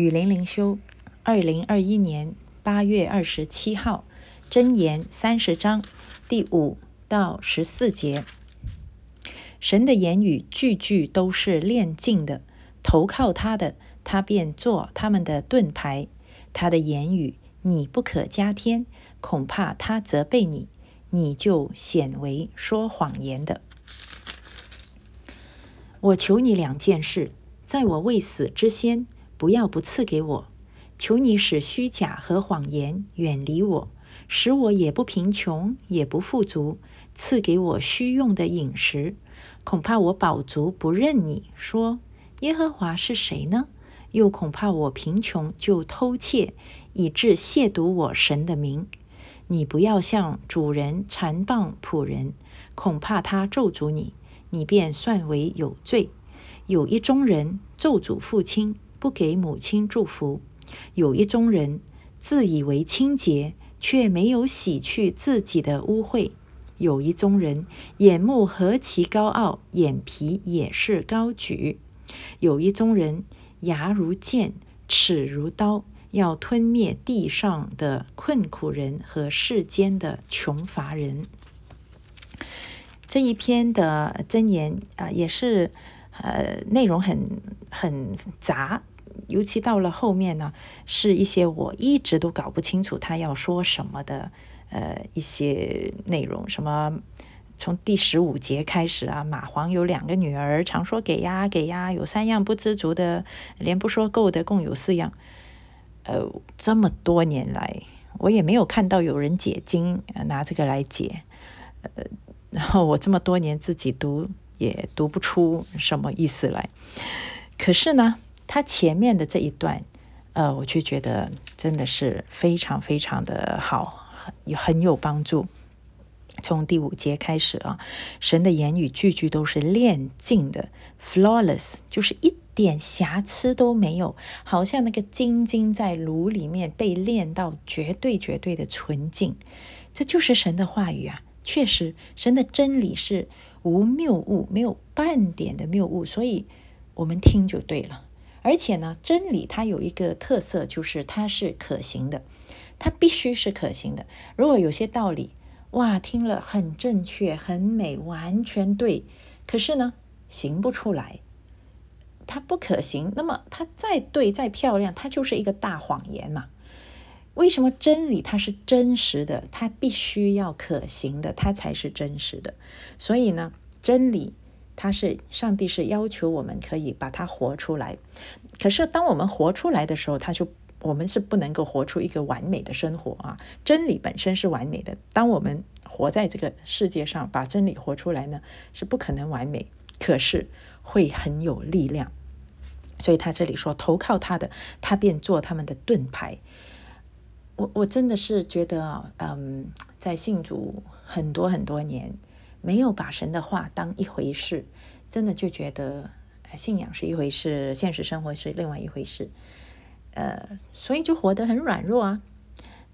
雨林灵修，二零二一年八月二十七号，箴言三十章第五到十四节。神的言语句句都是炼净的，投靠他的，他便做他们的盾牌。他的言语你不可加添，恐怕他责备你，你就显为说谎言的。我求你两件事，在我未死之先，不要不赐给我。求你使虚假和谎言远离我，使我也不贫穷，也不富足，赐给我虚用的饮食。恐怕我饱足不认你，说耶和华是谁呢？又恐怕我贫穷就偷窃，以致亵渎我神的名。你不要向主人缠谤仆人，恐怕他咒诅你。你便算为有罪。有一宗人咒诅父亲，不给母亲祝福；有一宗人自以为清洁，却没有洗去自己的污秽；有一宗人眼目何其高傲，眼皮也是高举；有一宗人牙如剑，齿如刀，要吞灭地上的困苦人和世间的穷乏人。这一篇的箴言啊，也是呃内容很很杂，尤其到了后面呢，是一些我一直都搞不清楚他要说什么的呃一些内容。什么从第十五节开始啊，蚂蟥有两个女儿，常说给呀给呀，有三样不知足的，连不说够的，共有四样。呃，这么多年来，我也没有看到有人解经拿这个来解，呃。然后我这么多年自己读也读不出什么意思来，可是呢，他前面的这一段，呃，我就觉得真的是非常非常的好，很很有帮助。从第五节开始啊，神的言语句句都是炼净的，flawless，就是一点瑕疵都没有，好像那个金晶在炉里面被炼到绝对绝对的纯净，这就是神的话语啊。确实，神的真理是无谬误，没有半点的谬误，所以我们听就对了。而且呢，真理它有一个特色，就是它是可行的，它必须是可行的。如果有些道理，哇，听了很正确、很美、完全对，可是呢，行不出来，它不可行，那么它再对、再漂亮，它就是一个大谎言嘛。为什么真理它是真实的？它必须要可行的，它才是真实的。所以呢，真理它是上帝是要求我们可以把它活出来。可是当我们活出来的时候，它就我们是不能够活出一个完美的生活啊。真理本身是完美的，当我们活在这个世界上，把真理活出来呢，是不可能完美，可是会很有力量。所以他这里说，投靠他的，他便做他们的盾牌。我我真的是觉得啊，嗯，在信主很多很多年，没有把神的话当一回事，真的就觉得信仰是一回事，现实生活是另外一回事，呃，所以就活得很软弱啊。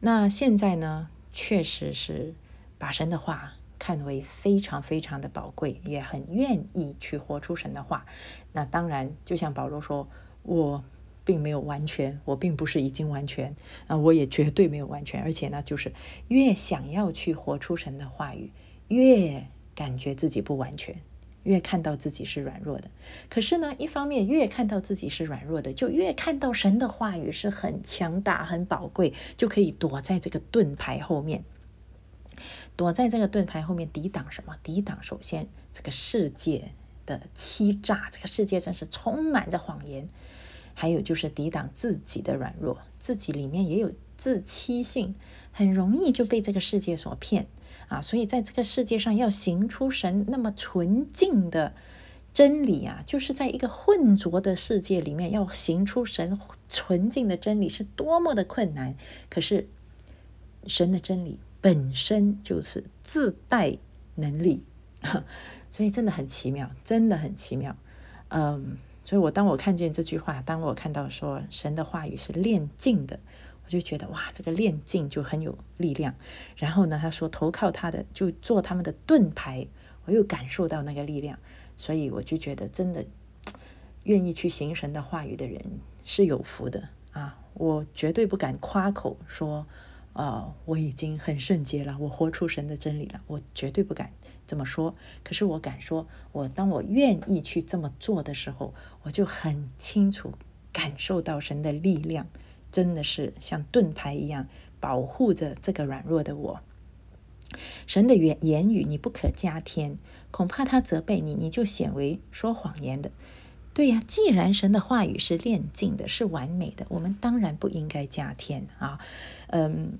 那现在呢，确实是把神的话看为非常非常的宝贵，也很愿意去活出神的话。那当然，就像保罗说，我。并没有完全，我并不是已经完全啊，我也绝对没有完全。而且呢，就是越想要去活出神的话语，越感觉自己不完全，越看到自己是软弱的。可是呢，一方面越看到自己是软弱的，就越看到神的话语是很强大、很宝贵，就可以躲在这个盾牌后面，躲在这个盾牌后面抵挡什么？抵挡首先这个世界的欺诈，这个世界真是充满着谎言。还有就是抵挡自己的软弱，自己里面也有自欺性，很容易就被这个世界所骗啊！所以在这个世界上要行出神那么纯净的真理啊，就是在一个混浊的世界里面要行出神纯净的真理是多么的困难。可是神的真理本身就是自带能力，所以真的很奇妙，真的很奇妙，嗯。所以，我当我看见这句话，当我看到说神的话语是炼净的，我就觉得哇，这个炼净就很有力量。然后呢，他说投靠他的就做他们的盾牌，我又感受到那个力量。所以我就觉得，真的愿意去行神的话语的人是有福的啊，我绝对不敢夸口说，呃，我已经很圣洁了，我活出神的真理了，我绝对不敢这么说。可是我敢说，我当我愿意去这么做的时候，我就很清楚感受到神的力量，真的是像盾牌一样保护着这个软弱的我。神的言言语你不可加添，恐怕他责备你，你就显为说谎言的。对呀，既然神的话语是炼净的，是完美的，我们当然不应该加添啊。嗯，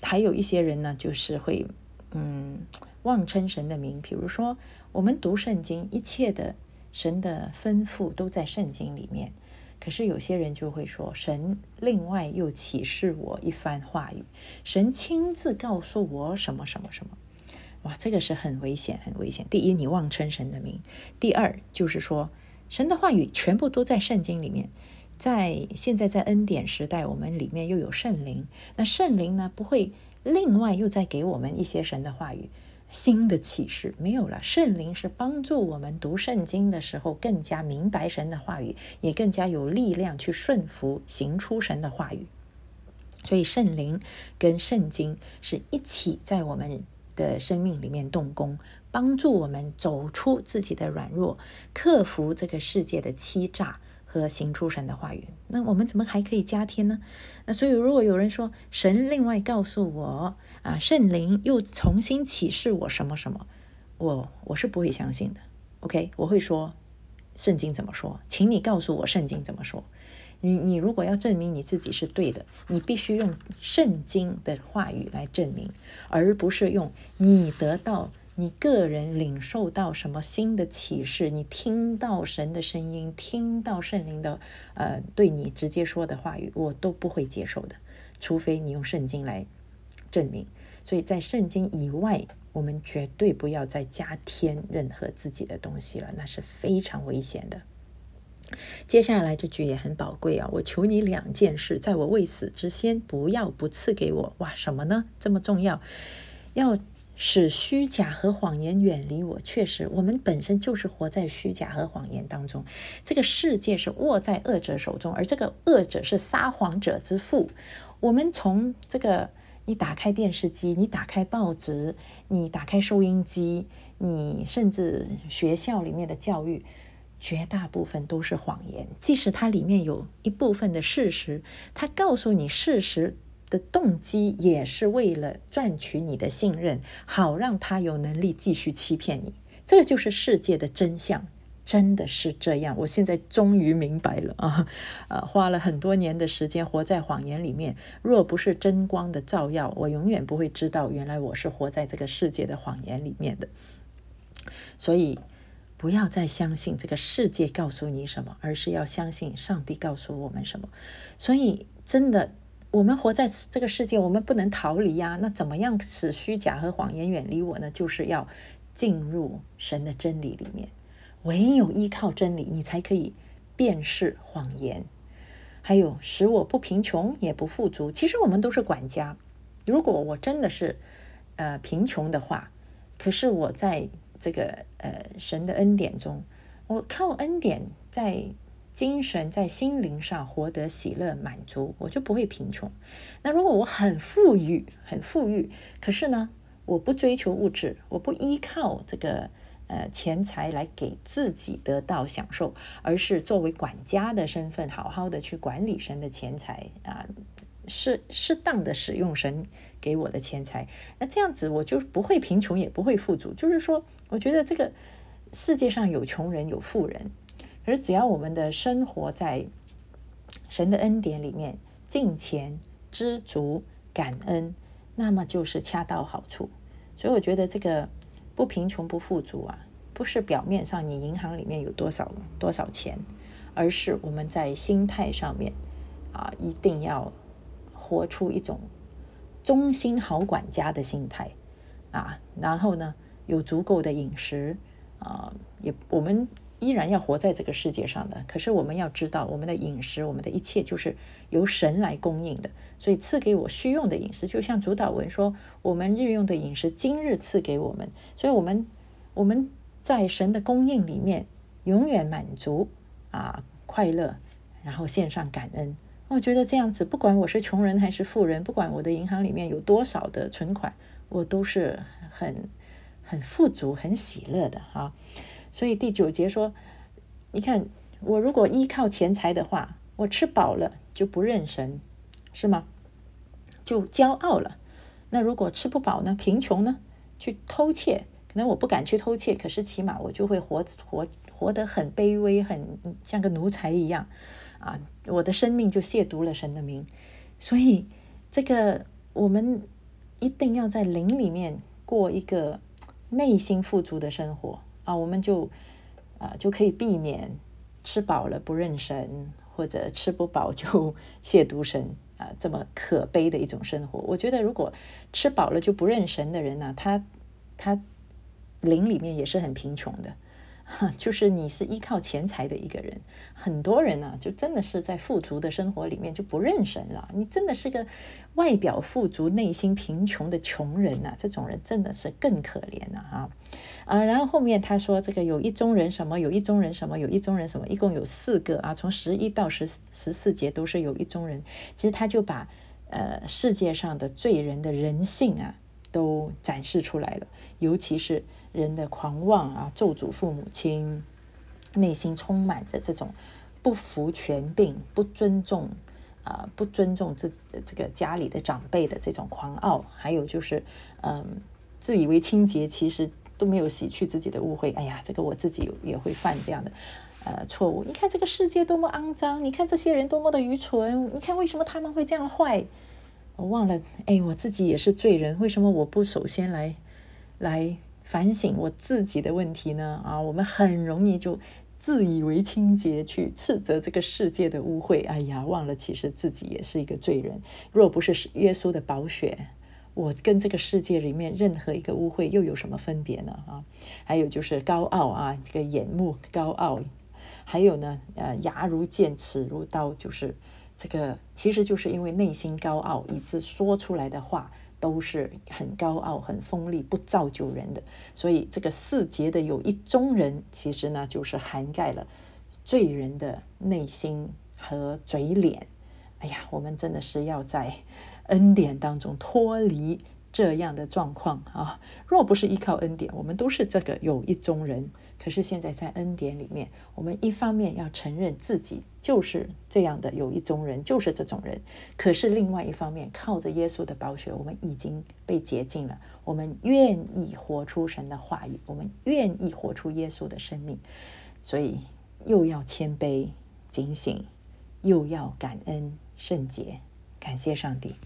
还有一些人呢，就是会嗯妄称神的名，比如说我们读圣经，一切的神的吩咐都在圣经里面。可是有些人就会说，神另外又启示我一番话语，神亲自告诉我什么什么什么。哇，这个是很危险，很危险。第一，你妄称神的名；第二，就是说。神的话语全部都在圣经里面，在现在在恩典时代，我们里面又有圣灵。那圣灵呢，不会另外又再给我们一些神的话语、新的启示，没有了。圣灵是帮助我们读圣经的时候更加明白神的话语，也更加有力量去顺服、行出神的话语。所以圣灵跟圣经是一起在我们的生命里面动工。帮助我们走出自己的软弱，克服这个世界的欺诈和行出神的话语。那我们怎么还可以加添呢？那所以，如果有人说神另外告诉我啊，圣灵又重新启示我什么什么，我我是不会相信的。OK，我会说圣经怎么说，请你告诉我圣经怎么说。你你如果要证明你自己是对的，你必须用圣经的话语来证明，而不是用你得到。你个人领受到什么新的启示？你听到神的声音，听到圣灵的呃对你直接说的话语，我都不会接受的，除非你用圣经来证明。所以在圣经以外，我们绝对不要再加添任何自己的东西了，那是非常危险的。接下来这句也很宝贵啊！我求你两件事，在我未死之先，不要不赐给我。哇，什么呢？这么重要？要。使虚假和谎言远离我。确实，我们本身就是活在虚假和谎言当中。这个世界是握在恶者手中，而这个恶者是撒谎者之父。我们从这个，你打开电视机，你打开报纸，你打开收音机，你甚至学校里面的教育，绝大部分都是谎言。即使它里面有一部分的事实，它告诉你事实。的动机也是为了赚取你的信任，好让他有能力继续欺骗你。这就是世界的真相，真的是这样。我现在终于明白了啊！呃，花了很多年的时间活在谎言里面，若不是真光的照耀，我永远不会知道原来我是活在这个世界的谎言里面的。所以，不要再相信这个世界告诉你什么，而是要相信上帝告诉我们什么。所以，真的。我们活在这个世界，我们不能逃离呀。那怎么样使虚假和谎言远离我呢？就是要进入神的真理里面。唯有依靠真理，你才可以辨识谎言。还有使我不贫穷也不富足。其实我们都是管家。如果我真的是呃贫穷的话，可是我在这个呃神的恩典中，我靠恩典在。精神在心灵上活得喜乐满足，我就不会贫穷。那如果我很富裕，很富裕，可是呢，我不追求物质，我不依靠这个呃钱财来给自己得到享受，而是作为管家的身份，好好的去管理神的钱财啊，适适当的使用神给我的钱财。那这样子我就不会贫穷，也不会富足。就是说，我觉得这个世界上有穷人，有富人。而只要我们的生活在神的恩典里面，敬虔、知足、感恩，那么就是恰到好处。所以我觉得这个不贫穷不富足啊，不是表面上你银行里面有多少多少钱，而是我们在心态上面啊，一定要活出一种忠心好管家的心态啊。然后呢，有足够的饮食啊，也我们。依然要活在这个世界上的，可是我们要知道，我们的饮食，我们的一切就是由神来供应的。所以赐给我需用的饮食，就像主导文说，我们日用的饮食，今日赐给我们。所以，我们我们在神的供应里面永远满足啊，快乐，然后献上感恩我觉得这样子，不管我是穷人还是富人，不管我的银行里面有多少的存款，我都是很很富足、很喜乐的啊。所以第九节说，你看我如果依靠钱财的话，我吃饱了就不认神，是吗？就骄傲了。那如果吃不饱呢？贫穷呢？去偷窃，可能我不敢去偷窃，可是起码我就会活活活得很卑微，很像个奴才一样啊！我的生命就亵渎了神的名。所以这个我们一定要在灵里面过一个内心富足的生活啊！我们就啊就可以避免吃饱了不认神，或者吃不饱就 亵渎神。啊，这么可悲的一种生活，我觉得如果吃饱了就不认神的人呢，他他灵里面也是很贫穷的。就是你是依靠钱财的一个人，很多人呢，就真的是在富足的生活里面就不认神了。你真的是个外表富足、内心贫穷的穷人呐，这种人真的是更可怜了哈。啊，然后后面他说这个有一宗人什么，有一宗人什么，有一宗人什么，一共有四个啊，从十一到十十四节都是有一宗人。其实他就把呃世界上的罪人的人性啊都展示出来了，尤其是。人的狂妄啊，咒诅父母亲，内心充满着这种不服权柄、不尊重啊、不尊重自己这个家里的长辈的这种狂傲，还有就是，嗯，自以为清洁，其实都没有洗去自己的污秽。哎呀，这个我自己也会犯这样的呃错误。你看这个世界多么肮脏，你看这些人多么的愚蠢，你看为什么他们会这样坏？我忘了，哎，我自己也是罪人，为什么我不首先来来？反省我自己的问题呢？啊，我们很容易就自以为清洁，去斥责这个世界的污秽。哎呀，忘了其实自己也是一个罪人。若不是耶稣的宝血，我跟这个世界里面任何一个污秽又有什么分别呢？啊，还有就是高傲啊，这个眼目高傲，还有呢，呃，牙如剑，齿如刀，就是这个，其实就是因为内心高傲，以致说出来的话。都是很高傲、很锋利、不造就人的，所以这个四节的有一中人，其实呢就是涵盖了罪人的内心和嘴脸。哎呀，我们真的是要在恩典当中脱离这样的状况啊！若不是依靠恩典，我们都是这个有一宗人。可是现在在恩典里面，我们一方面要承认自己就是这样的有一种人，就是这种人；可是另外一方面，靠着耶稣的宝血，我们已经被洁净了。我们愿意活出神的话语，我们愿意活出耶稣的生命。所以又要谦卑、警醒，又要感恩、圣洁，感谢上帝。